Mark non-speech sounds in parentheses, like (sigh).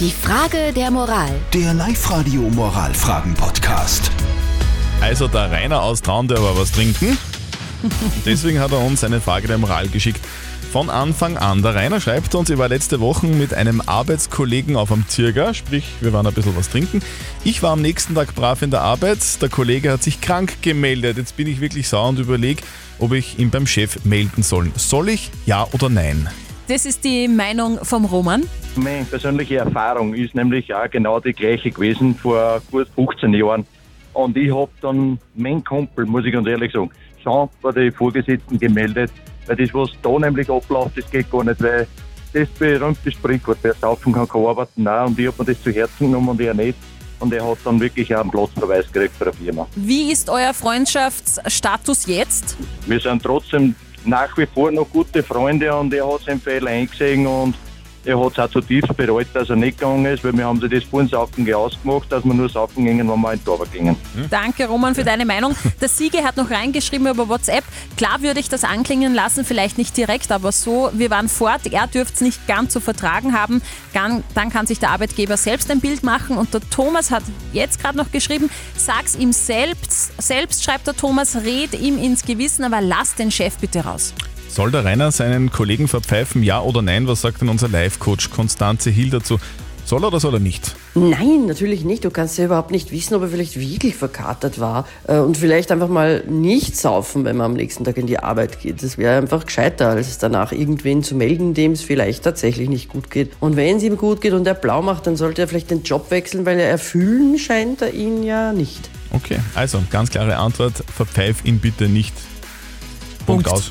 Die Frage der Moral. Der Live-Radio Moralfragen-Podcast. Also der Rainer aus Traun, der war was trinken. (laughs) Deswegen hat er uns eine Frage der Moral geschickt. Von Anfang an. Der Rainer schreibt uns, ich war letzte Woche mit einem Arbeitskollegen auf am Zirger, sprich, wir waren ein bisschen was trinken. Ich war am nächsten Tag brav in der Arbeit, der Kollege hat sich krank gemeldet. Jetzt bin ich wirklich sauer und überlege, ob ich ihn beim Chef melden soll. Soll ich, ja oder nein? Das ist die Meinung vom Roman. Meine persönliche Erfahrung ist nämlich auch genau die gleiche gewesen vor gut 15 Jahren. Und ich habe dann mein Kumpel, muss ich ganz ehrlich sagen, schon bei den Vorgesetzten gemeldet, weil das, was da nämlich abläuft, das geht gar nicht, weil das berühmte Sprichwort, wer saufen kann, kann arbeiten, nein, und ich habe mir das zu Herzen genommen und er nicht. Und er hat dann wirklich auch einen Platzverweis gekriegt bei der Firma. Wie ist euer Freundschaftsstatus jetzt? Wir sind trotzdem nach wie vor noch gute Freunde und er hat seinen Fehler eingesehen und er hat es auch zutiefst bereut, dass er nicht gegangen ist, weil wir haben sich das vor dem Saufen ausgemacht, dass wir nur saufen gingen, wenn wir in den Tor gingen. Danke, Roman, für deine Meinung. Der Siege hat noch reingeschrieben über WhatsApp. Klar würde ich das anklingen lassen, vielleicht nicht direkt, aber so, wir waren fort. Er dürfte es nicht ganz so vertragen haben. Dann, dann kann sich der Arbeitgeber selbst ein Bild machen. Und der Thomas hat jetzt gerade noch geschrieben, sag's ihm selbst. Selbst schreibt der Thomas, red ihm ins Gewissen, aber lass den Chef bitte raus. Soll der Rainer seinen Kollegen verpfeifen, ja oder nein? Was sagt denn unser Live-Coach Konstanze Hill dazu? Soll er oder soll er nicht? Nein, natürlich nicht. Du kannst ja überhaupt nicht wissen, ob er vielleicht wirklich verkatert war äh, und vielleicht einfach mal nicht saufen, wenn man am nächsten Tag in die Arbeit geht. Das wäre einfach gescheiter, als danach irgendwen zu melden, dem es vielleicht tatsächlich nicht gut geht. Und wenn es ihm gut geht und er blau macht, dann sollte er vielleicht den Job wechseln, weil er erfüllen scheint er ihn ja nicht. Okay, also ganz klare Antwort, verpfeif ihn bitte nicht. Punkt, Punkt. aus.